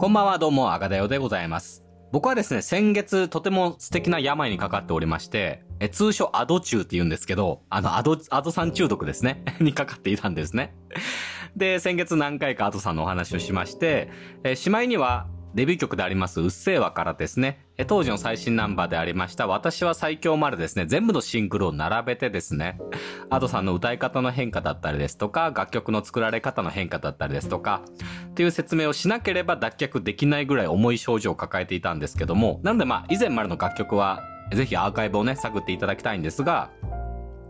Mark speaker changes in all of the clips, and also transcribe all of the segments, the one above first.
Speaker 1: こんばんは、どうも、赤だよでございます。僕はですね、先月、とても素敵な病にかかっておりまして、え通称アド中って言うんですけど、あの、アド、アドさん中毒ですね。にかかっていたんですね。で、先月何回かアドさんのお話をしまして、えしまいには、デビュー曲であります、うっせぇわからですね、当時の最新ナンバーでありました、私は最強までですね、全部のシングルを並べてですね、アドさんの歌い方の変化だったりですとか、楽曲の作られ方の変化だったりですとか、っていう説明をしなければ脱却できないぐらい重い症状を抱えていたんですけども、なのでまあ、以前までの楽曲は、ぜひアーカイブをね、探っていただきたいんですが、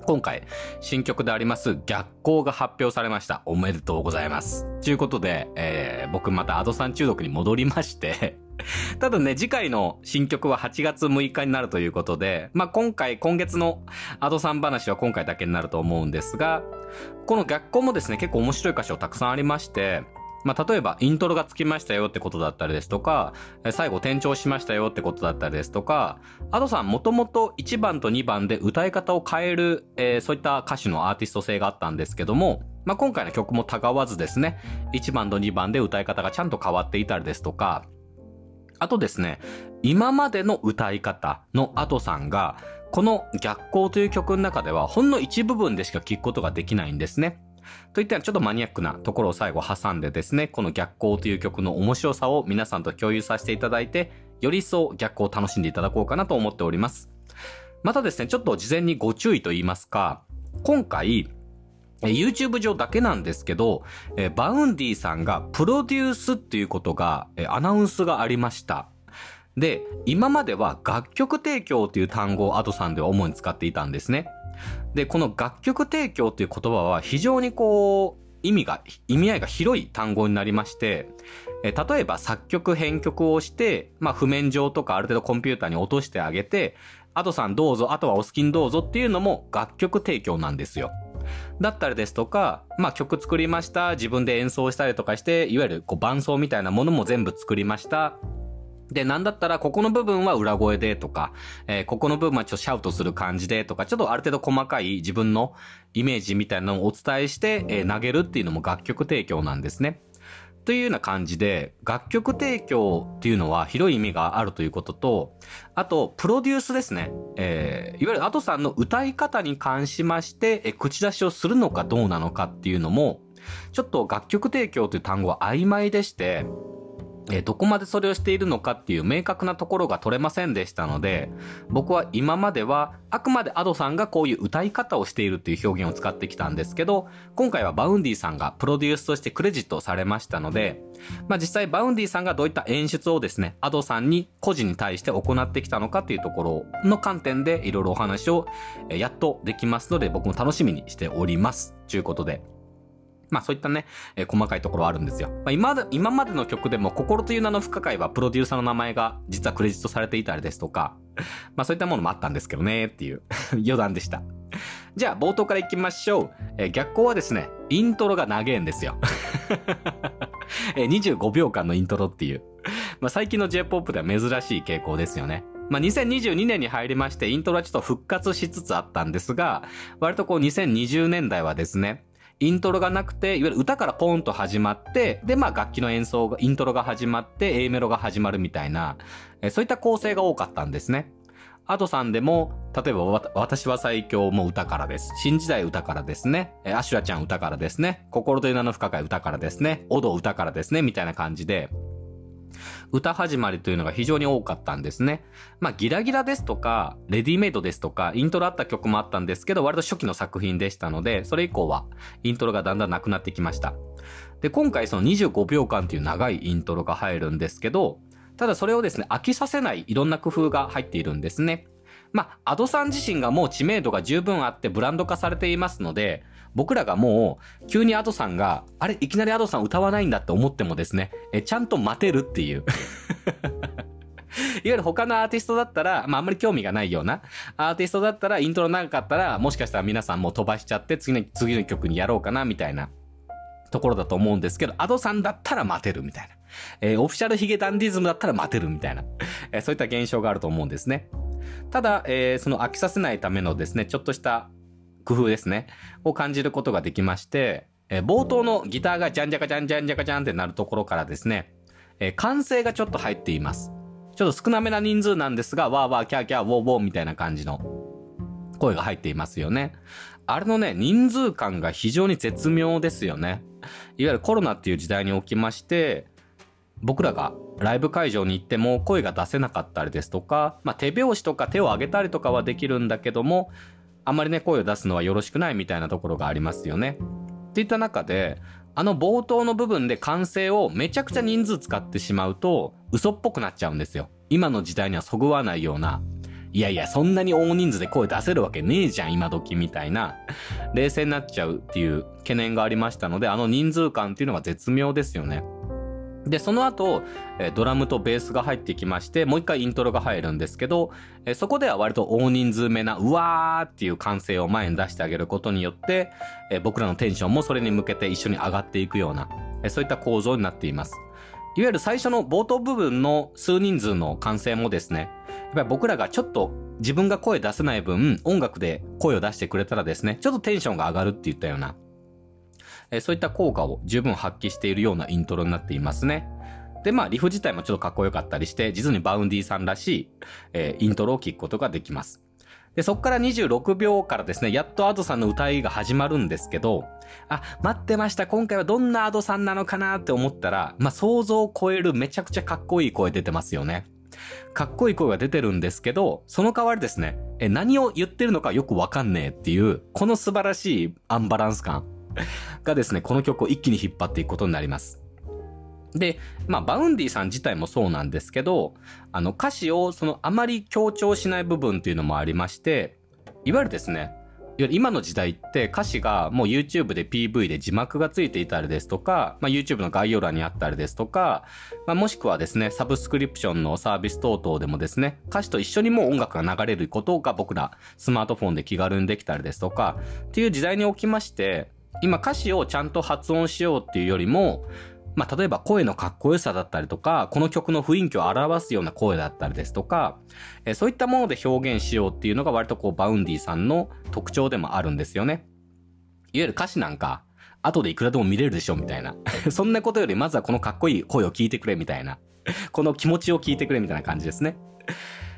Speaker 1: 今回、新曲であります、逆光が発表されました。おめでとうございます。ということで、えー、僕またアドさん中毒に戻りまして、ただね、次回の新曲は8月6日になるということで、まあ、今回、今月のアドさん話は今回だけになると思うんですが、この逆光もですね、結構面白い箇所たくさんありまして、まあ、例えば、イントロがつきましたよってことだったりですとか、最後転調しましたよってことだったりですとか、アドさんもともと1番と2番で歌い方を変える、えーそういった歌手のアーティスト性があったんですけども、まあ、今回の曲もたがわずですね、1番と2番で歌い方がちゃんと変わっていたりですとか、あとですね、今までの歌い方のアドさんが、この逆光という曲の中ではほんの一部分でしか聞くことができないんですね。といったちょっとマニアックなところを最後挟んでですね、この逆光という曲の面白さを皆さんと共有させていただいて、より一層逆光を楽しんでいただこうかなと思っております。またですね、ちょっと事前にご注意と言いますか、今回、YouTube 上だけなんですけど、え Vaundy さんがプロデュースっていうことが、アナウンスがありました。で、今までは楽曲提供っていう単語をアドさんでは主に使っていたんですね。で、この楽曲提供っていう言葉は非常にこう、意味が、意味合いが広い単語になりまして、え例えば作曲編曲をして、まあ譜面上とかある程度コンピューターに落としてあげて、アドさんどうぞ、あとはお好きにどうぞっていうのも楽曲提供なんですよ。だったりですとか、まあ曲作りました、自分で演奏したりとかして、いわゆるこう伴奏みたいなものも全部作りました。で、なんだったら、ここの部分は裏声でとか、えーここの部分はちょっとシャウトする感じでとか、ちょっとある程度細かい自分のイメージみたいなのをお伝えして、えー投げるっていうのも楽曲提供なんですね。というような感じで、楽曲提供っていうのは広い意味があるということと、あと、プロデュースですね。えーいわゆるアトさんの歌い方に関しまして、えー口出しをするのかどうなのかっていうのも、ちょっと楽曲提供という単語は曖昧でして、えどこまでそれをしているのかっていう明確なところが取れませんでしたので、僕は今まではあくまで Ado さんがこういう歌い方をしているっていう表現を使ってきたんですけど、今回は Vaundy さんがプロデュースとしてクレジットされましたので、まあ実際 Vaundy さんがどういった演出をですね、 Ado さんに個人に対して行ってきたのかっていうところの観点でいろいろお話をやっとできますので僕も楽しみにしております。ということで。まあそういったね、えー細かいところはあるんですよ。まあ今まで、今までの曲でも心という名の不可解はプロデューサーの名前が実はクレジットされていたりですとか、まあそういったものもあったんですけどねっていう 余談でした。じゃあ冒頭から行きましょう。えー逆光はですね、イントロが長いんですよ。えー25秒間のイントロっていう。まあ最近の J-POP では珍しい傾向ですよね。まあ2022年に入りましてイントロはちょっと復活しつつあったんですが、割とこう2020年代はですね、イントロがなくて、いわゆる歌からポンと始まって、で、まあ楽器の演奏が、イントロが始まって、A メロが始まるみたいな、えーそういった構成が多かったんですね。アドさんでも、例えば、私は最強も歌からです。新時代歌からですね。えーアシュラちゃん歌からですね。心という名の不可解歌からですね。オド歌からですね。みたいな感じで、歌始まりというのが非常に多かったんですね。まあ、ギラギラですとか、レディメイドですとか、イントロあった曲もあったんですけど、割と初期の作品でしたので、それ以降は、イントロがだんだんなくなってきました。で、今回その25秒間という長いイントロが入るんですけど、ただそれをですね、飽きさせないいろんな工夫が入っているんですね。まあ、アドさん自身がもう知名度が十分あってブランド化されていますので、僕らがもう、急にアドさんが、あれ、いきなりアドさん歌わないんだって思ってもですね、えちゃんと待てるっていう。いわゆる他のアーティストだったら、まああんまり興味がないようなアーティストだったら、イントロ長かったら、もしかしたら皆さんもう飛ばしちゃって、次の、次の曲にやろうかな、みたいなところだと思うんですけど、アドさんだったら待てるみたいな。えーオフィシャルヒゲダンディズムだったら待てるみたいな。えーそういった現象があると思うんですね。ただ、えーその飽きさせないためのですね、ちょっとした工夫ですね、を感じることができまして、え冒頭のギターがジャンジャカジャンジャンジャカジャンってなるところからですね、えー、歓声がちょっと入っています。ちょっと少なめな人数なんですが、わーわーキャーキャーウォーウォーみたいな感じの声が入っていますよね。あれのね、人数感が非常に絶妙ですよね。いわゆるコロナっていう時代におきまして、僕らがライブ会場に行っても声が出せなかったりですとか、まあ、手拍子とか手を挙げたりとかはできるんだけども、あんまりね、声を出すのはよろしくないみたいなところがありますよね。っていった中で、あの冒頭の部分で歓声をめちゃくちゃ人数使ってしまうと、嘘っぽくなっちゃうんですよ。今の時代にはそぐわないような、いやいや、そんなに大人数で声出せるわけねえじゃん、今時みたいな、冷静になっちゃうっていう懸念がありましたので、あの人数感っていうのが絶妙ですよね。で、その後、ドラムとベースが入ってきまして、もう一回イントロが入るんですけど、そこでは割と大人数目な、うわーっていう歓声を前に出してあげることによって、僕らのテンションもそれに向けて一緒に上がっていくような、そういった構造になっています。いわゆる最初の冒頭部分の数人数の歓声もですね、やっぱり僕らがちょっと自分が声出せない分、音楽で声を出してくれたらですね、ちょっとテンションが上がるって言ったような、えそういった効果を十分発揮しているようなイントロになっていますね。で、まあ、リフ自体もちょっとかっこよかったりして、実に Vaundy さんらしい、えー、イントロを聴くことができます。で、そっから26秒からですね、やっと Ado さんの歌いが始まるんですけど、あ、待ってました。今回はどんな Ado さんなのかなって思ったら、まあ、想像を超えるめちゃくちゃかっこいい声出てますよね。かっこいい声が出てるんですけど、その代わりですね、え、何を言ってるのかよくわかんねえっていう、この素晴らしいアンバランス感。がですね、この曲を一気に引っ張っていくことになります。で、まあ、 Vaundy さん自体もそうなんですけど、あの、歌詞をそのあまり強調しない部分っていうのもありまして、いわゆるですね、今の時代って歌詞がもう YouTube で PV で字幕がついていたりですとか、まあ、YouTube の概要欄にあったりですとか、まあ、もしくはですね、サブスクリプションのサービス等々でもですね、歌詞と一緒にもう音楽が流れることが僕らスマートフォンで気軽にできたりですとか、っていう時代におきまして、今歌詞をちゃんと発音しようっていうよりも、まあ、例えば声のかっこよさだったりとか、この曲の雰囲気を表すような声だったりですとか、えそういったもので表現しようっていうのが割とこう Vaundy さんの特徴でもあるんですよね。いわゆる歌詞なんか、後でいくらでも見れるでしょみたいな。そんなことよりまずはこのかっこいい声を聞いてくれみたいな。この気持ちを聞いてくれみたいな感じですね。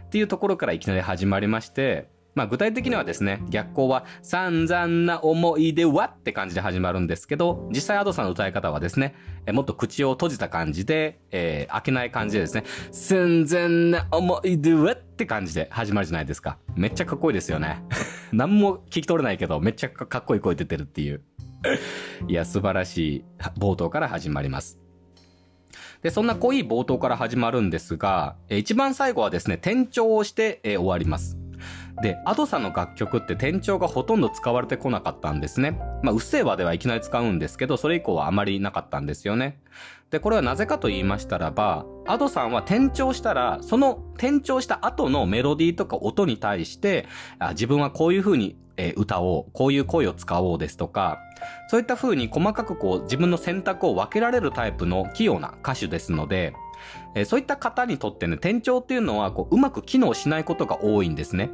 Speaker 1: っていうところからいきなり始まりまして、まあ具体的にはですね、逆光は散々な思い出はって感じで始まるんですけど、実際 Ado さんの歌い方はですね、えもっと口を閉じた感じで、えー、開けない感じでですね、散々な思い出はって感じで始まるじゃないですか。めっちゃかっこいいですよね。何も聞き取れないけど、めっちゃかっこいい声出てるっていう。いや、素晴らしい冒頭から始まります。で、そんな濃い冒頭から始まるんですが、一番最後はですね、転調をして、え終わります。で、アドさんの楽曲って転調がほとんど使われてこなかったんですね。まあ、うっせぇわではいきなり使うんですけど、それ以降はあまりなかったんですよね。で、これはなぜかと言いましたらば、アドさんは転調したら、その転調した後のメロディーとか音に対して、あ自分はこういう風に、え、歌おう、こういう声を使おうですとか、そういった風に細かくこう自分の選択を分けられるタイプの器用な歌手ですので、えー、そういった方にとってね、転調っていうのはこううまく機能しないことが多いんですね。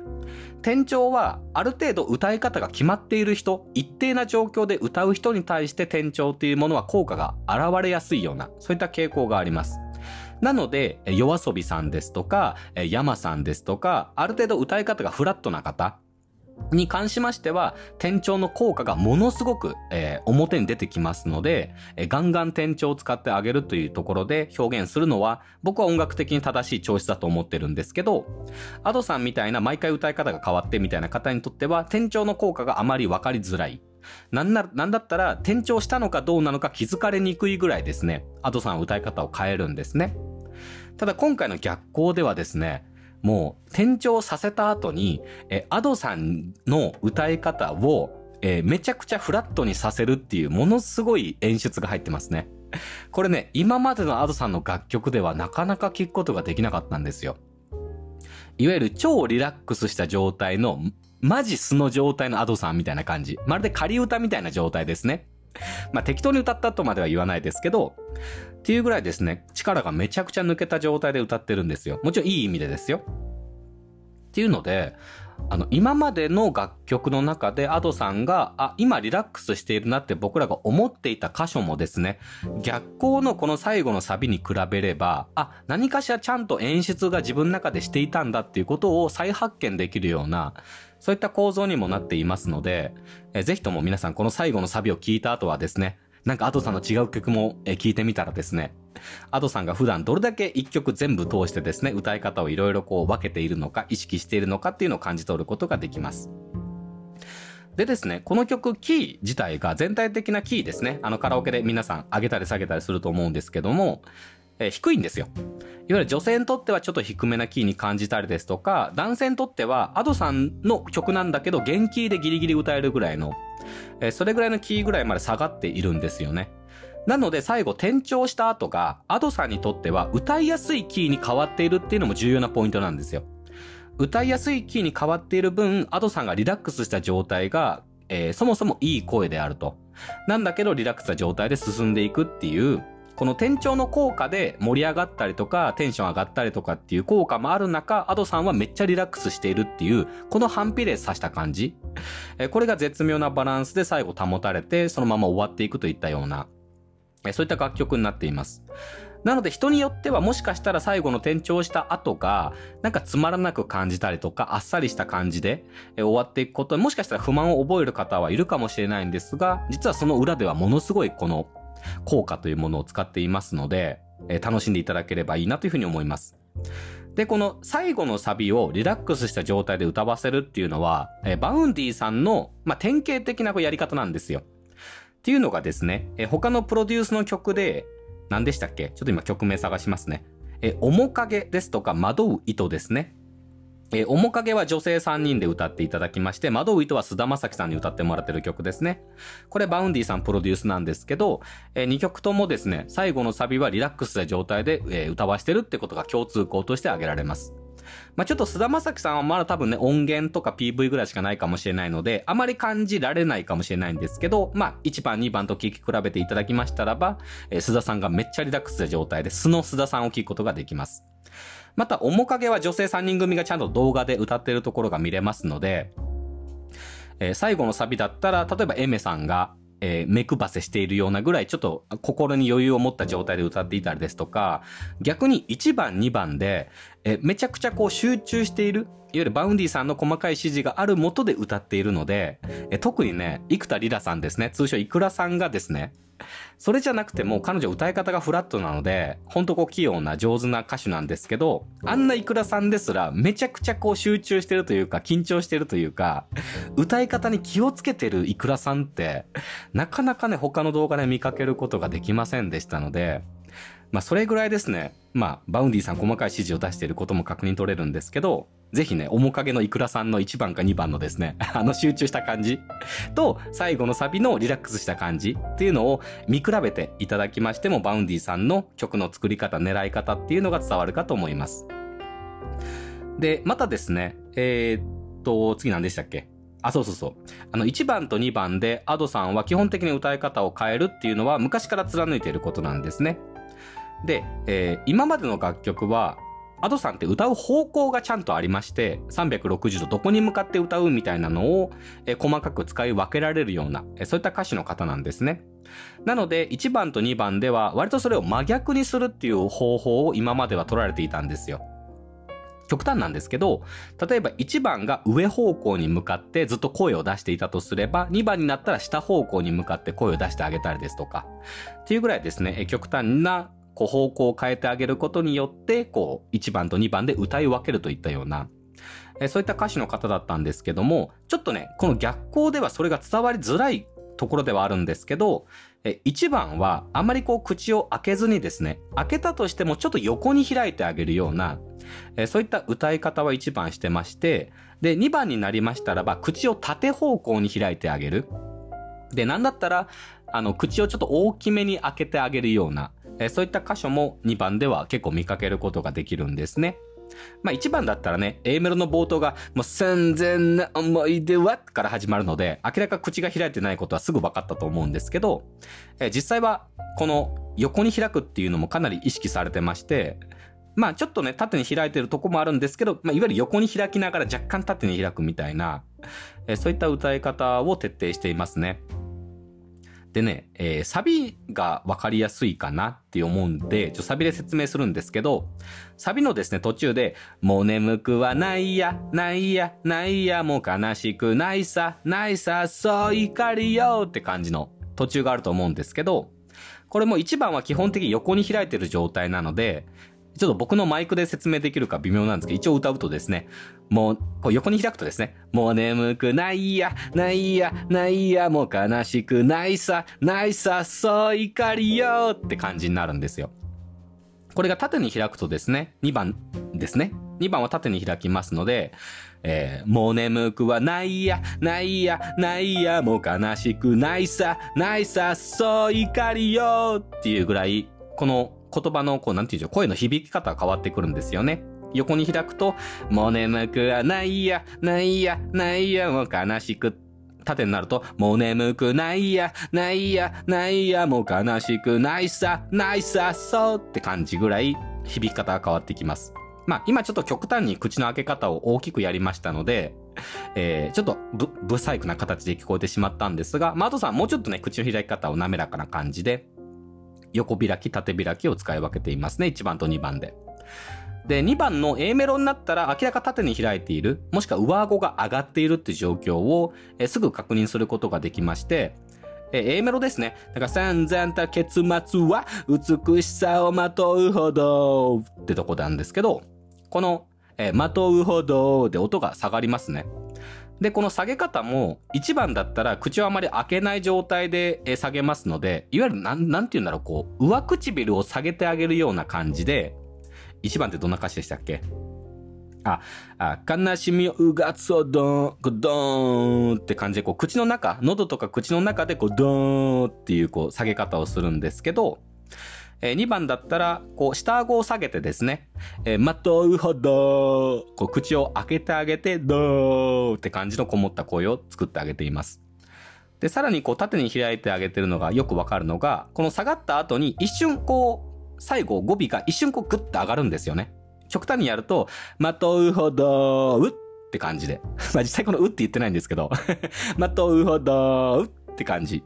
Speaker 1: 転調はある程度歌い方が決まっている人、一定な状況で歌う人に対して転調っていうものは効果が現れやすいような、そういった傾向があります。なので、夜遊びさんですとか、山さんですとか、ある程度歌い方がフラットな方、に関しましては、転調の効果がものすごく、えー、表に出てきますので、えー、ガンガン転調を使ってあげるというところで表現するのは、僕は音楽的に正しい調子だと思ってるんですけど、アドさんみたいな毎回歌い方が変わってみたいな方にとっては、転調の効果があまり分かりづらい。なんな、なんだったら、転調したのかどうなのか気づかれにくいぐらいですね、アドさん歌い方を変えるんですね。ただ今回の逆光ではですね、もう転調させた後に、え、アドさんの歌い方を、えめちゃくちゃフラットにさせるっていうものすごい演出が入ってますね。これね、今までのアドさんの楽曲ではなかなか聞くことができなかったんですよ。いわゆる超リラックスした状態の、マジ素の状態のアドさんみたいな感じ。まるで仮歌みたいな状態ですね。まあ適当に歌ったとまでは言わないですけど、っていうぐらいですね、力がめちゃくちゃ抜けた状態で歌ってるんですよ。もちろんいい意味でですよ。っていうので、あの、今までの楽曲の中で Ado さんが、あ、今リラックスしているなって僕らが思っていた箇所もですね、逆光のこの最後のサビに比べれば、あ、何かしらちゃんと演出が自分の中でしていたんだっていうことを再発見できるような、そういった構造にもなっていますので、えぜひとも皆さんこの最後のサビを聞いた後はですね、なんか Ado さんの違う曲も聞いてみたらですね、アドさんが普段どれだけ一曲全部通してですね、歌い方をいろいろこう分けているのか、意識しているのかっていうのを感じ取ることができます。でですね、この曲、キー自体が全体的なキーですね。あのカラオケで皆さん上げたり下げたりすると思うんですけども、え、低いんですよ。いわゆる女性にとってはちょっと低めなキーに感じたりですとか、男性にとってはアドさんの曲なんだけど、原キーでギリギリ歌えるぐらいの、え、それぐらいのキーぐらいまで下がっているんですよね。なので最後転調した後が、アドさんにとっては歌いやすいキーに変わっているっていうのも重要なポイントなんですよ。歌いやすいキーに変わっている分、アドさんがリラックスした状態が、えー、そもそもいい声であると。なんだけどリラックスした状態で進んでいくっていう、この転調の効果で盛り上がったりとか、テンション上がったりとかっていう効果もある中、アドさんはめっちゃリラックスしているっていう、この反比例さした感じ。えこれが絶妙なバランスで最後保たれて、そのまま終わっていくといったような、えそういった楽曲になっています。なので人によってはもしかしたら最後の転調した後がなんかつまらなく感じたりとかあっさりした感じで終わっていくこともしかしたら不満を覚える方はいるかもしれないんですが実はその裏ではものすごいこの効果というものを使っていますのでえ楽しんでいただければいいなというふうに思います。で、この最後のサビをリラックスした状態で歌わせるっていうのは、え Vaundy さんの、まあ、典型的なやり方なんですよ。っていうのがですね、え他のプロデュースの曲で、何でしたっけ？ちょっと今曲名探しますね。え、面影ですとか惑う糸ですね。え面影は女性3人で歌っていただきまして、惑う糸は菅田将暉さんに歌ってもらってる曲ですね。これ Vaundy さんプロデュースなんですけど、え2曲ともですね、最後のサビはリラックスした状態で、え歌わしてるってことが共通項として挙げられます。まあ、ちょっと菅田将暉さんはまだ多分ね、音源とか PV ぐらいしかないかもしれないので、あまり感じられないかもしれないんですけど、まあ、1番、2番と聴き比べていただきましたらば、えー、菅田さんがめっちゃリラックスした状態で、素の菅田さんを聴くことができます。また、面影は女性3人組がちゃんと動画で歌ってるところが見れますので、えー、最後のサビだったら、例えば Aimer さんが、えー、目配せしているようなぐらいちょっと心に余裕を持った状態で歌っていたりですとか、逆に1番2番で、えー、めちゃくちゃこう集中している、いわゆる Vaundy さんの細かい指示があるもとで歌っているので、え、特にね、幾田りらさんですね、通称 ikura さんがですね、それじゃなくても彼女歌い方がフラットなので、ほんとこう器用な上手な歌手なんですけど、あんな ikura さんですらめちゃくちゃこう集中してるというか、緊張してるというか、歌い方に気をつけてる ikura さんって、なかなかね、他の動画で見かけることができませんでしたので、まあそれぐらいですね、まあ Vaundy さん細かい指示を出していることも確認取れるんですけど、ぜひね、面影の ikura さんの1番か2番のですね、あの集中した感じと、最後のサビのリラックスした感じっていうのを見比べていただきましても、 Vaundy さんの曲の作り方、狙い方っていうのが伝わるかと思います。で、またですね、えー、っと、次何でしたっけ？あ、そうそうそう。あの、1番と2番で、 Ado さんは基本的に歌い方を変えるっていうのは昔から貫いていることなんですね。で、えー、今までの楽曲は、 Ado さんって歌う方向がちゃんとありまして、360度どこに向かって歌うみたいなのを、え細かく使い分けられるような、えそういった歌手の方なんですね。なので、1番と2番では割とそれを真逆にするっていう方法を今までは取られていたんですよ。極端なんですけど、例えば1番が上方向に向かってずっと声を出していたとすれば、2番になったら下方向に向かって声を出してあげたりですとか、っていうぐらいですね、極端なこう方向を変えてあげることによって、こう、1番と2番で歌い分けるといったような、そういった歌手の方だったんですけども、ちょっとね、この逆光ではそれが伝わりづらいところではあるんですけど、1番はあまりこう口を開けずにですね、開けたとしてもちょっと横に開いてあげるような、えそういった歌い方は1番してまして、で、2番になりましたらば、口を縦方向に開いてあげる。で、なんだったら、あの、口をちょっと大きめに開けてあげるような、えそういった箇所も2番では結構見かけることができるんですね。まあ1番だったらね、A メロの冒頭が、もう戦前な思い出は？から始まるので、明らか口が開いてないことはすぐ分かったと思うんですけど、え実際はこの横に開くっていうのもかなり意識されてまして、まあちょっとね、縦に開いてるとこもあるんですけど、まあいわゆる横に開きながら若干縦に開くみたいな、え、そういった歌い方を徹底していますね。でね、えー、サビがわかりやすいかなって思うんで、ちょサビで説明するんですけど、サビのですね、途中で、もう眠くはないや、ないや、ないや、もう悲しくないさ、ないさ、そう怒りよって感じの途中があると思うんですけど、これも1番は基本的に横に開いてる状態なので、ちょっと僕のマイクで説明できるか微妙なんですけど、一応歌うとですね、もう、こう横に開くとですね、もう眠くないや、ないや、ないや、もう悲しくないさ、ないさ、そう怒りよって感じになるんですよ。これが縦に開くとですね、2番ですね。2番は縦に開きますので、えー、もう眠くはないや、ないや、ないや、もう悲しくないさ、ないさ、そう怒りよっていうぐらい、この言葉の、こう、なんていうんでしょう、声の響き方が変わってくるんですよね。横に開くと、もう眠くはないや、ないや、ないや、もう悲しく。縦になると、もう眠くないや、ないや、ないや、もう悲しくないさ、ないさ、そうって感じぐらい響き方が変わってきます。まあ、今ちょっと極端に口の開け方を大きくやりましたので、えー、ちょっとぶ、不細工な形で聞こえてしまったんですが、まあ、あとさんもうちょっとね、口の開き方を滑らかな感じで、横開き、縦開きを使い分けていますね。1番と2番で。で、2番の A メロになったら明らか縦に開いている、もしくは上顎が上がっているっていう状況を、えすぐ確認することができまして、え A メロですね。だから、散々た結末は美しさをまとうほどってとこなんですけど、この、えまとうほどで音が下がりますね。で、この下げ方も、1番だったら口をあまり開けない状態で下げますので、いわゆるなん、なんて言うんだろう、こう、上唇を下げてあげるような感じで、1番ってどんな歌詞でしたっけ？あ、あ、悲しみをうがつをドーン、ドーンって感じで、こう、口の中、喉とか口の中で、こう、ドーンっていう、こう、下げ方をするんですけど、えー、2番だったら、こう、下顎を下げてですね、えー、まとうほど、こう、口を開けてあげて、どーって感じのこもった声を作ってあげています。で、さらにこう、縦に開いてあげてるのがよくわかるのが、この下がった後に一瞬こう、最後語尾が一瞬こう、グッと上がるんですよね。極端にやると、まとうほど、うって感じで。まあ実際このうって言ってないんですけど、まとうほど、うって感じ。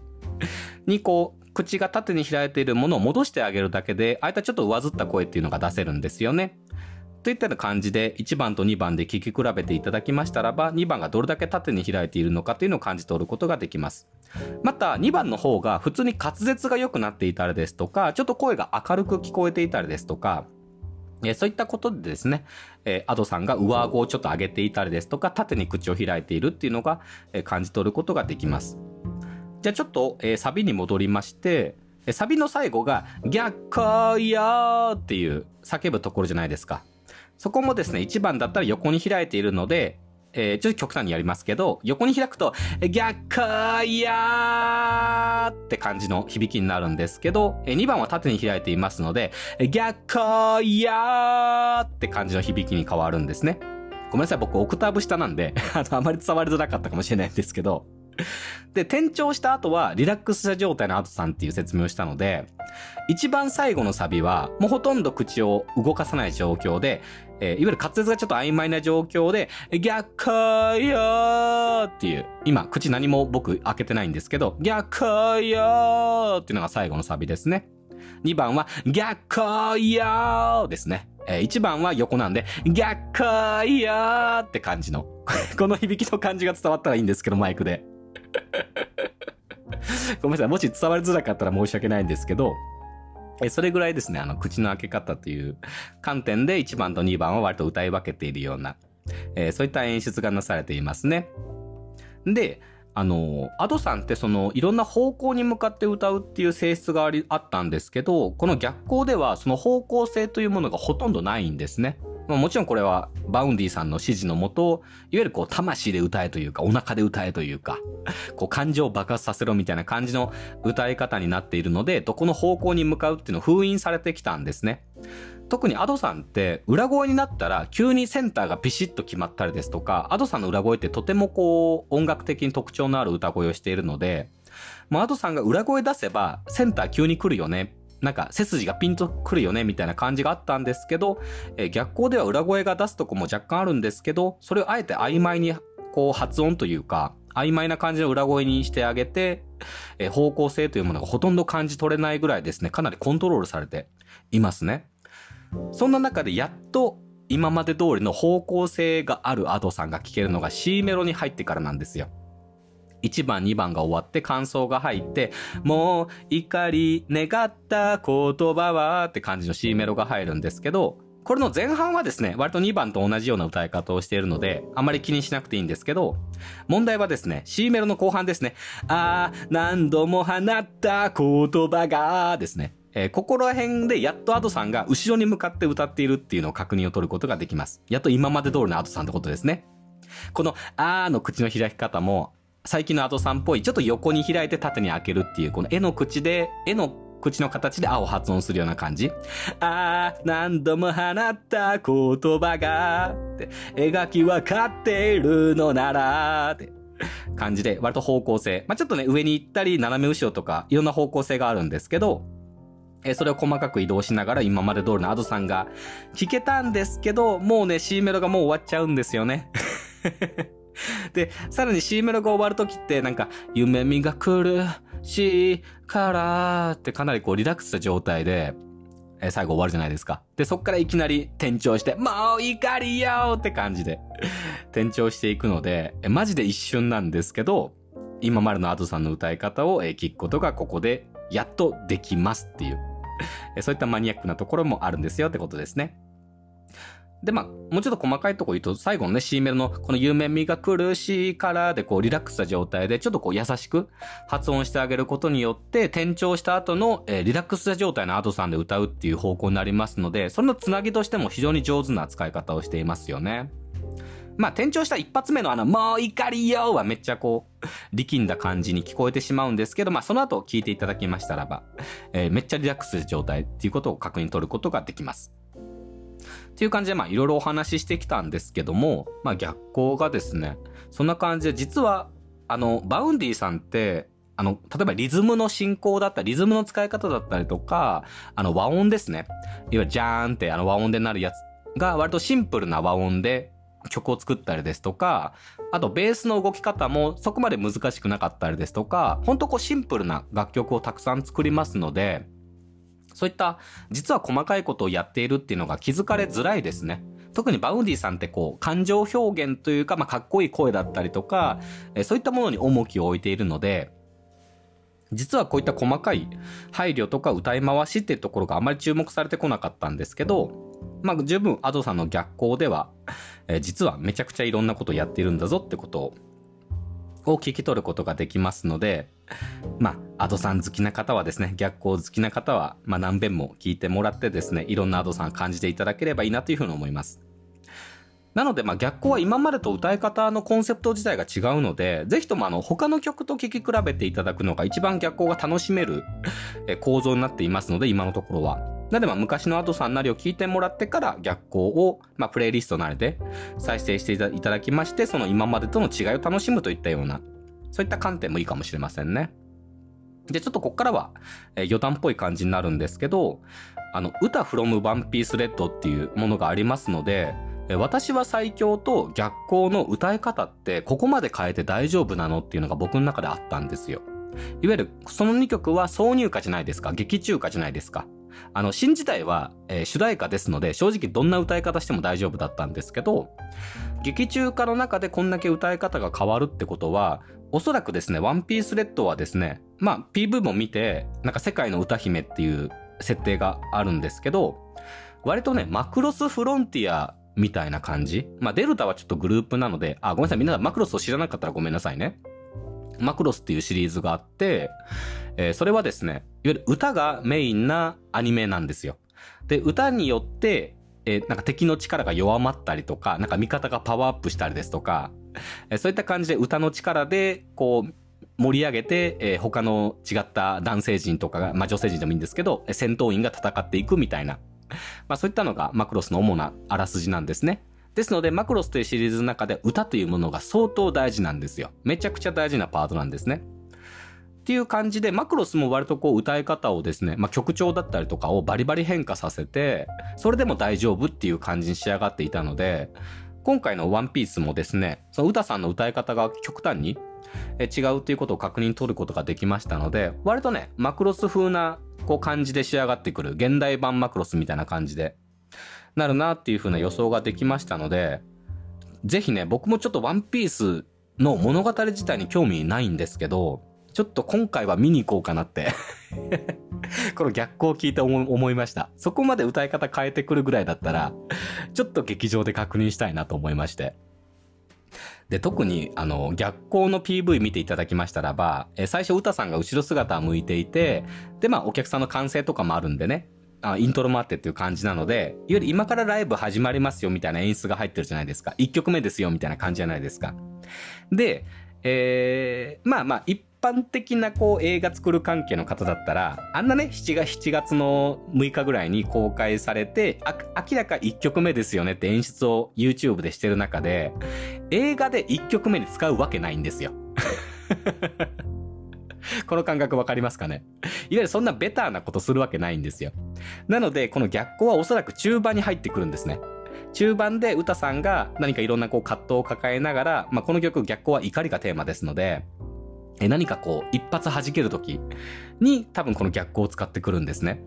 Speaker 1: にこう、口が縦に開いているものを戻してあげるだけで、ああいったちょっと上ずった声っていうのが出せるんですよね。といったような感じで1番と2番で聞き比べていただきましたらば2番がどれだけ縦に開いているのかというのを感じ取ることができます。また2番の方が普通に滑舌が良くなっていたりですとかちょっと声が明るく聞こえていたりですとかえそういったことでですね、えー、アドさんが上顎をちょっと上げていたりですとか縦に口を開いているっていうのが、え感じ取ることができます。じゃあちょっと、えー、サビに戻りまして、サビの最後が、逆光よっていう叫ぶところじゃないですか。そこもですね、1番だったら横に開いているので、えー、ちょっと極端にやりますけど、横に開くと、逆光よって感じの響きになるんですけど、2番は縦に開いていますので、逆光よって感じの響きに変わるんですね。ごめんなさい、僕オクターブ下なんで あの、あまり伝わりづらかったかもしれないんですけど、で、転調した後はリラックスした状態の後さんっていう説明をしたので、一番最後のサビはもうほとんど口を動かさない状況で、えー、いわゆる滑舌がちょっと曖昧な状況で、逆光よーっていう、今口何も僕開けてないんですけど、逆光よーっていうのが最後のサビですね。2番は逆光よーですね。えー、1番は横なんで、逆光よーって感じの。この響きの感じが伝わったらいいんですけど、マイクで。ごめんなさい。もし伝わりづらかったら申し訳ないんですけど、えそれぐらいですね、あの、口の開け方という観点で1番と2番は割と歌い分けているような、えー、そういった演出がなされていますね。で、あの、 Ado さんってそのいろんな方向に向かって歌うっていう性質がありあったんですけど、この逆光ではその方向性というものがほとんどないんですね。まあ、もちろんこれは Vaundy さんの指示のもと、いわゆるこう魂で歌えというか、お腹で歌えというか、こう感情を爆発させろみたいな感じの歌い方になっているので、どこの方向に向かうっていうのを封印されてきたんですね。特に Ado さんって裏声になったら急にセンターがビシッと決まったりですとか、Ado さんの裏声ってとてもこう音楽的に特徴のある歌声をしているので、まあ、Ado さんが裏声出せばセンター急に来るよねなんか背筋がピンとくるよねみたいな感じがあったんですけど、えー、逆光では裏声が出すとこも若干あるんですけど、それをあえて曖昧にこう発音というか、曖昧な感じの裏声にしてあげて、えー、方向性というものがほとんど感じ取れないぐらいですね、かなりコントロールされていますね。そんな中でやっと今まで通りの方向性がある Ado さんが聴けるのが C メロに入ってからなんですよ。1番2番が終わって感想が入って、もう怒り願った言葉はって感じの C メロが入るんですけど、これの前半はですね、割と2番と同じような歌い方をしているので、あまり気にしなくていいんですけど、問題はですね、C メロの後半ですね、あー、何度も放った言葉がですね、えー、ここら辺でやっとアドさんが後ろに向かって歌っているっていうのを確認を取ることができます。やっと今まで通りのアドさんってことですね。この、あーの口の開き方も、最近のアドさんっぽい、ちょっと横に開いて縦に開けるっていう、この絵の口で、絵の口の形であを発音するような感じ。あー、何度も放った言葉が、って描き分かっているのなら、って感じで、割と方向性。まあ、ちょっとね、上に行ったり、斜め後ろとか、いろんな方向性があるんですけど、それを細かく移動しながら今まで通りのアドさんが聞けたんですけど、もうね、C メロがもう終わっちゃうんですよね。で、さらに C メロが終わるときって、なんか、夢見が来るしからってかなりこうリラックスした状態で、え最後終わるじゃないですか。で、そっからいきなり転調して、もう怒りよって感じで 転調していくので、えマジで一瞬なんですけど、今までのアドさんの歌い方を、え聞くことがここでやっとできますっていうそういったマニアックなところもあるんですよってことですね。で、まあ、もうちょっと細かいとこ言うと、最後のね、C メロの、この夢見が苦しいからで、こう、リラックスした状態で、ちょっとこう、優しく発音してあげることによって、転調した後の、えー、リラックスした状態のアドさんで歌うっていう方向になりますので、そのつなぎとしても非常に上手な使い方をしていますよね。まあ、転調した一発目のあの、もう怒りよはめっちゃこう、力んだ感じに聞こえてしまうんですけど、まあ、その後聞いていただきましたらば、えー、めっちゃリラックス状態っていうことを確認取ることができます。っていう感じで、まあ、いろいろお話ししてきたんですけども、まあ、逆光がですね、そんな感じで、実は、あの、 Vaundy さんって、あの、例えばリズムの進行だったり、リズムの使い方だったりとか、あの和音ですね。いわゆるジャーンってあの和音でなるやつが割とシンプルな和音で、曲を作ったりですとか、あとベースの動き方もそこまで難しくなかったりですとか、ほんとこうシンプルな楽曲をたくさん作りますので、そういった実は細かいことをやっているっていうのが気づかれづらいですね。特に Vaundy さんってこう感情表現というか、まあ、かっこいい声だったりとか、そういったものに重きを置いているので、実はこういった細かい配慮とか歌い回しっていうところがあまり注目されてこなかったんですけど、まあ十分 Ado さんの逆光では、えー、実はめちゃくちゃいろんなことをやっているんだぞってことを聞き取ることができますので、まあ、 Ado さん好きな方はですね、逆光好きな方は、まあ何遍も聞いてもらってですね、いろんな Ado さん感じていただければいいなというふうに思います。なので、まあ、逆光は今までと歌い方のコンセプト自体が違うので、ぜひともあの、他の曲と聴き比べていただくのが一番逆光が楽しめる構造になっていますので、今のところは。なので、まあ、昔のアドさんなりを聞いてもらってから逆光を、まあ、プレイリストなりで再生していただきまして、その今までとの違いを楽しむといったような、そういった観点もいいかもしれませんね。で、ちょっとこっからは、えー、余談っぽい感じになるんですけど、あの、歌 from One Piece Red っていうものがありますので、私は最強と逆光の歌い方ってここまで変えて大丈夫なのっていうのが僕の中であったんですよ。いわゆるその2曲は挿入歌じゃないですか。劇中歌じゃないですか。あの、新自体は、えー、主題歌ですので、正直どんな歌い方しても大丈夫だったんですけど、劇中歌の中でこんだけ歌い方が変わるってことは、おそらくですね、ワンピースレッドはですね、まあ、PV も見て、なんか世界の歌姫っていう設定があるんですけど、割とね、マクロスフロンティアみたいな感じ。まあ、デルタはちょっとグループなので、あ、ごめんなさい。みんなマクロスを知らなかったらごめんなさいね。マクロスっていうシリーズがあって、えー、それはですね、いわゆる歌がメインなアニメなんですよ。で、歌によって、えー、なんか敵の力が弱まったりとか、なんか味方がパワーアップしたりですとか、そういった感じで歌の力で、こう、盛り上げて、えー、他の違った男性陣とかが、まあ女性陣でもいいんですけど、戦闘員が戦っていくみたいな、まあそういったのがマクロスの主なあらすじなんですね。ですので、マクロスというシリーズの中で歌というものが相当大事なんですよ。めちゃくちゃ大事なパートなんですね。っていう感じで、マクロスも割とこう歌い方をですね、まあ、曲調だったりとかをバリバリ変化させて、それでも大丈夫っていう感じに仕上がっていたので、今回のワンピースもですね、その歌さんの歌い方が極端に違うっていうことを確認取ることができましたので、割とね、マクロス風なこう感じで仕上がってくる、現代版マクロスみたいな感じでなるなっていう風な予想ができましたので、ぜひね、僕もちょっとワンピースの物語自体に興味ないんですけど、ちょっと今回は見に行こうかなって この逆光を聞いて思いました。そこまで歌い方変えてくるぐらいだったら、ちょっと劇場で確認したいなと思いまして。で、特に、あの、逆光の PV 見ていただきましたらば、え最初、歌さんが後ろ姿を向いていて、で、まあ、お客さんの歓声とかもあるんでね、あイントロもあってっていう感じなので、いわゆる今からライブ始まりますよみたいな演出が入ってるじゃないですか。1曲目ですよみたいな感じじゃないですか。で、えー、まあまあ、一般的なこう映画作る関係の方だったら、あんなね、7月、7月の6日ぐらいに公開されて、明らか1曲目ですよねって演出を YouTube でしてる中で、映画で1曲目に使うわけないんですよ。この感覚わかりますかね？いわゆるそんなベターなことするわけないんですよ。なので、この逆光はおそらく中盤に入ってくるんですね。中盤で歌さんが何かいろんなこう葛藤を抱えながら、まあ、この曲逆光は怒りがテーマですので、え何かこう一発弾ける時に多分この逆光を使ってくるんですね。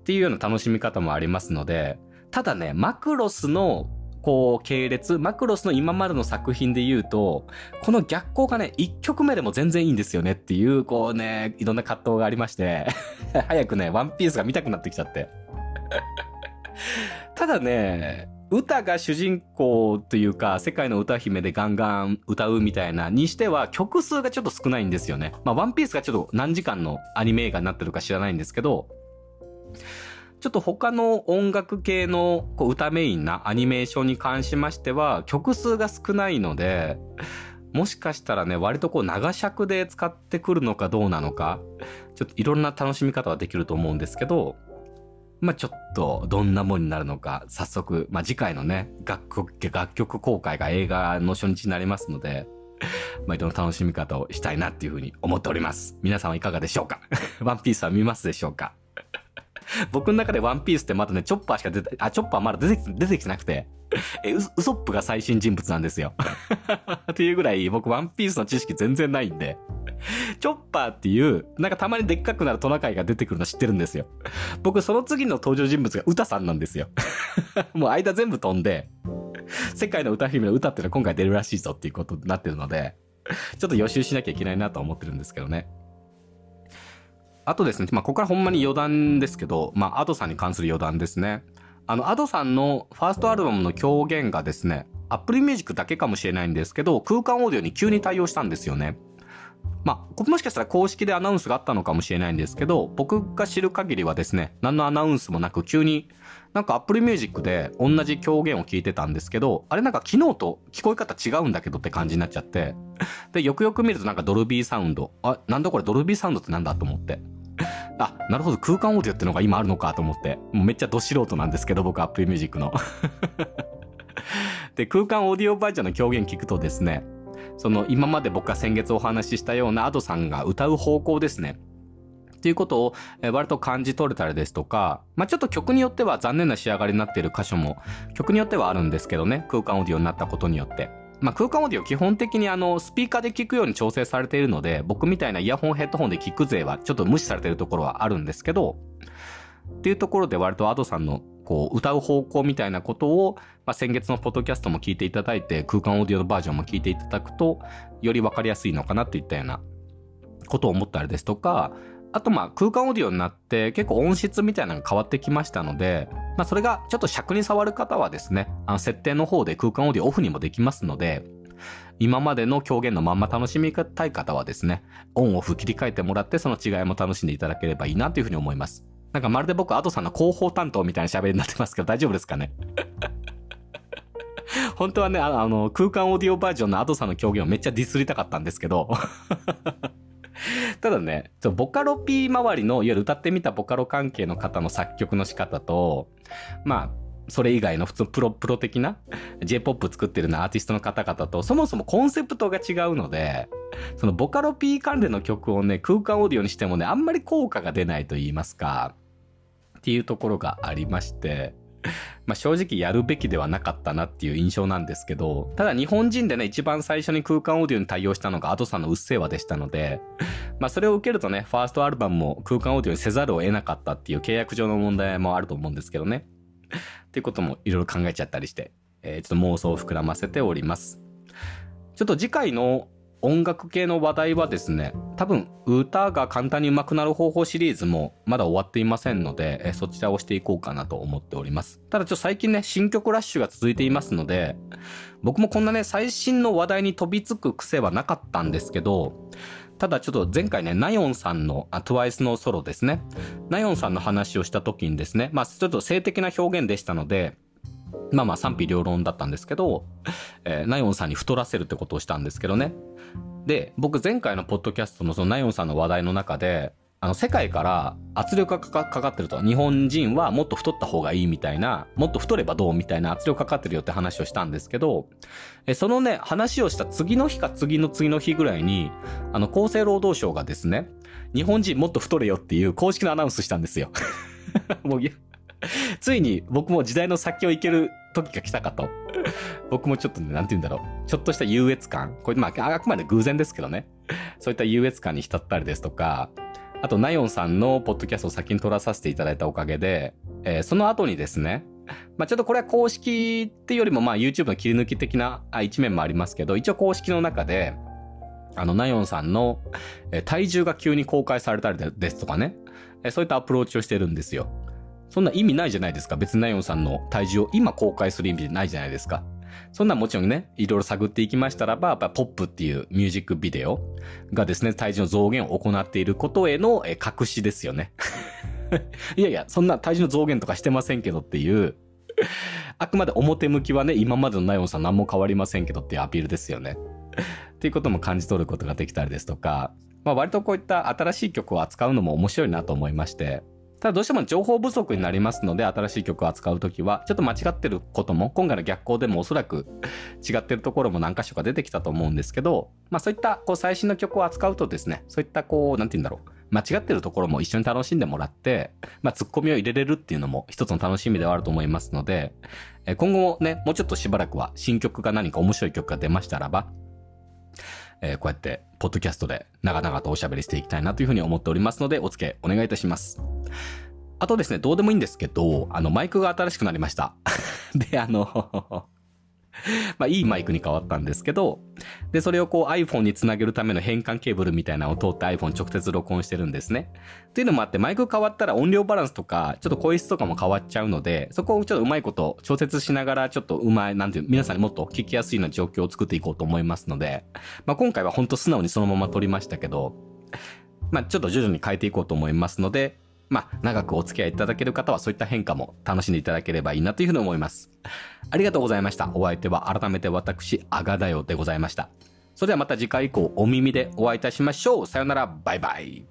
Speaker 1: っていうような楽しみ方もありますので、ただね、マクロスのこう系列、マクロスの今までの作品で言うと、この逆光がね、1曲目でも全然いいんですよねっていう、こうね、いろんな葛藤がありまして 早くね、ワンピースが見たくなってきちゃってただね、歌が主人公というか、世界の歌姫でガンガン歌うみたいなにしては、曲数がちょっと少ないんですよね。まあ、ワンピースがちょっと何時間のアニメ映画になってるか知らないんですけど、ちょっと他の音楽系のこう歌メインなアニメーションに関しましては、曲数が少ないので、もしかしたらね、割とこう長尺で使ってくるのかどうなのか、ちょっといろんな楽しみ方はできると思うんですけど、まあちょっとどんなもんになるのか、早速、まあ次回のね、楽曲、楽曲公開が映画の初日になりますので、まあいろんな楽しみ方をしたいなっていうふうに思っております。皆さんはいかがでしょうか？ワンピースは見ますでしょうか？僕の中でワンピースってまだね、チョッパーしか出て、あ、チョッパーまだ出て出てきてなくて、え、ウソップが最新人物なんですよ。っていうぐらい僕ワンピースの知識全然ないんで、チョッパーっていう、なんかたまにでっかくなるトナカイが出てくるの知ってるんですよ。僕その次の登場人物が歌さんなんですよ。もう間全部飛んで、世界の歌姫の歌っていうのは今回出るらしいぞっていうことになってるので、ちょっと予習しなきゃいけないなと思ってるんですけどね。あとですね、まあ、ここからほんまに余談ですけど、まあ、アドさんに関する余談ですね。あの、アドさんのファーストアルバムの狂言がですね、Apple Music だけかもしれないんですけど、空間オーディオに急に対応したんですよね。まあ、もしかしたら公式でアナウンスがあったのかもしれないんですけど、僕が知る限りはですね、何のアナウンスもなく急になんか Apple Music で同じ狂言を聞いてたんですけど、あれなんか昨日と聞こえ方違うんだけどって感じになっちゃって、で、よくよく見るとなんかドルビーサウンド、あ、なんだこれドルビーサウンドってなんだと思って。あ、なるほど、空間オーディオってのが今あるのかと思って、もうめっちゃど素人なんですけど、僕、Apple Music の。で、空間オーディオバージョンの狂言聞くとですね、その今まで僕が先月お話ししたような Ado さんが歌う方向ですね。っていうことを割と感じ取れたりですとか、まあ、ちょっと曲によっては残念な仕上がりになっている箇所も曲によってはあるんですけどね、空間オーディオになったことによって。まあ、空間オーディオ基本的にあの、スピーカーで聞くように調整されているので、僕みたいなイヤホンヘッドホンで聞く勢はちょっと無視されているところはあるんですけど、っていうところで割と Ado さんのこう歌う方向みたいなことを、まあ、先月のポッドキャストも聞いていただいて空間オーディオのバージョンも聞いていただくとより分かりやすいのかなといったようなことを思ったりですとかあとまあ空間オーディオになって結構音質みたいなのが変わってきましたので、まあそれがちょっと尺に触る方はですね、あの設定の方で空間オーディオオフにもできますので、今までの狂言のまんま楽しみたい方はですね、オンオフ切り替えてもらってその違いも楽しんでいただければいいなというふうに思います。なんかまるで僕、アドさんの広報担当みたいな喋りになってますけど大丈夫ですかね？本当はね、あの、空間オーディオバージョンのアドさんの狂言をめっちゃディスりたかったんですけど ただね、ボカロ P 周りの、いわゆる歌ってみたボカロ関係の方の作曲の仕方と、まあ、それ以外の普通プロ、プロ的な J-POP 作ってるなアーティストの方々と、そもそもコンセプトが違うので、そのボカロ P 関連の曲をね、空間オーディオにしてもね、あんまり効果が出ないと言いますか、っていうところがありまして、まあ正直やるべきではなかったなっていう印象なんですけど、ただ日本人でね、一番最初に空間オーディオに対応したのがアドさんのうっせぇわでしたので、まあそれを受けるとね、ファーストアルバムも空間オーディオにせざるを得なかったっていう契約上の問題もあると思うんですけどね。っていうこともいろいろ考えちゃったりして、えー、ちょっと妄想を膨らませております。ちょっと次回の音楽系の話題はですね、多分歌が簡単に上手くなる方法シリーズもまだ終わっていませんので、えそちらをしていこうかなと思っております。ただちょっと最近ね、新曲ラッシュが続いていますので、僕もこんなね、最新の話題に飛びつく癖はなかったんですけど、ただちょっと前回ね、ナヨンさんの、あ、TWICE のソロですね。ナヨンさんの話をした時にですね、まあちょっと性的な表現でしたので、まあまあ賛否両論だったんですけど、えー、ナヨンさんに太らせるってことをしたんですけどね。で、僕前回のポッドキャストのそのナヨンさんの話題の中で、あの、世界から圧力がかかってると。日本人はもっと太った方がいいみたいな、もっと太ればどうみたいな圧力かかってるよって話をしたんですけど、えそのね、話をした次の日か次の次の日ぐらいに、あの、厚生労働省がですね、日本人もっと太れよっていう公式のアナウンスしたんですよ。も う ついに僕も時代の先を行ける時が来たかと。僕もちょっとね、なんて言うんだろう。ちょっとした優越感。これ、まあ、あくまで偶然ですけどね。そういった優越感に浸ったりですとか、あと、ナヨンさんのポッドキャストを先に撮らさせていただいたおかげで、えー、その後にですね、まあ、ちょっとこれは公式っていうよりも、まあ、YouTube の切り抜き的な一面もありますけど、一応公式の中で、あの、ナヨンさんの、えー、体重が急に公開されたりですとかね、えー、そういったアプローチをしてるんですよ。そんな意味ないじゃないですか。別にナヨンさんの体重を今公開する意味でないじゃないですか。そんなもちろんね、いろいろ探っていきましたらば、やっぱポップっていうミュージックビデオがですね、体重の増減を行っていることへの隠しですよね。いやいや、そんな体重の増減とかしてませんけどっていう、あくまで表向きはね、今までのナヨンさん何も変わりませんけどっていうアピールですよね。っていうことも感じ取ることができたりですとか、まあ割とこういった新しい曲を扱うのも面白いなと思いまして、ただどうしても情報不足になりますので、新しい曲を扱うときは、ちょっと間違ってることも、今回の逆行でもおそらく違ってるところも何箇所か出てきたと思うんですけど、まあそういったこう最新の曲を扱うとですね、そういったこう、なんて言うんだろう。間違ってるところも一緒に楽しんでもらって、まあ、ツッコミを入れれるっていうのも一つの楽しみではあると思いますので、今後もね、もうちょっとしばらくは新曲が何か面白い曲が出ましたらば、えー、こうやって、ポッドキャストで長々とおしゃべりしていきたいなというふうに思っておりますので、お付き合いお願いいたします。あとですね、どうでもいいんですけど、あの、マイクが新しくなりました。で、あの まあ、いいマイクに変わったんですけど、で、それをこう iPhone につなげるための変換ケーブルみたいなのを通って iPhone 直接録音してるんですね。っていうのもあって、マイク変わったら音量バランスとか、ちょっと声質とかも変わっちゃうので、そこをちょっとうまいこと調節しながら、ちょっとうまい、なんていう、皆さんにもっと聞きやすいような状況を作っていこうと思いますので、まあ、今回は本当素直にそのまま撮りましたけど、まあ、ちょっと徐々に変えていこうと思いますので、まあ、長くお付き合いいただける方はそういった変化も楽しんでいただければいいなというふうに思います。ありがとうございました。お相手は改めて私、あがだよでございました。それではまた次回以降お耳でお会いいたしましょう。さよなら、バイバイ。